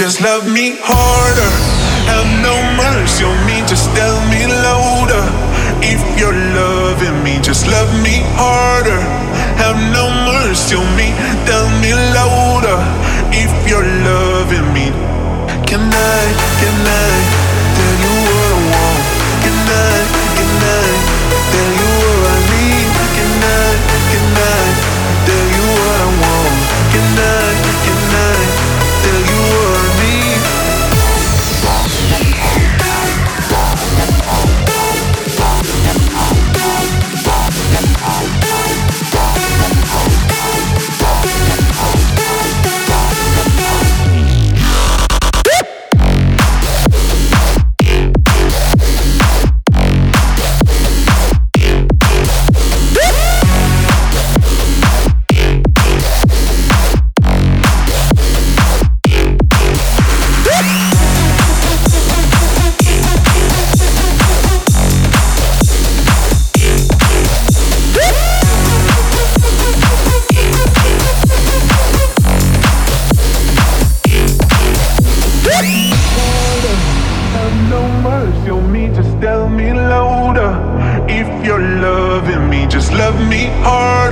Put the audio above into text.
Just love me harder. Have no mercy on me, just tell me louder. If you're loving me, just love me harder. me hard.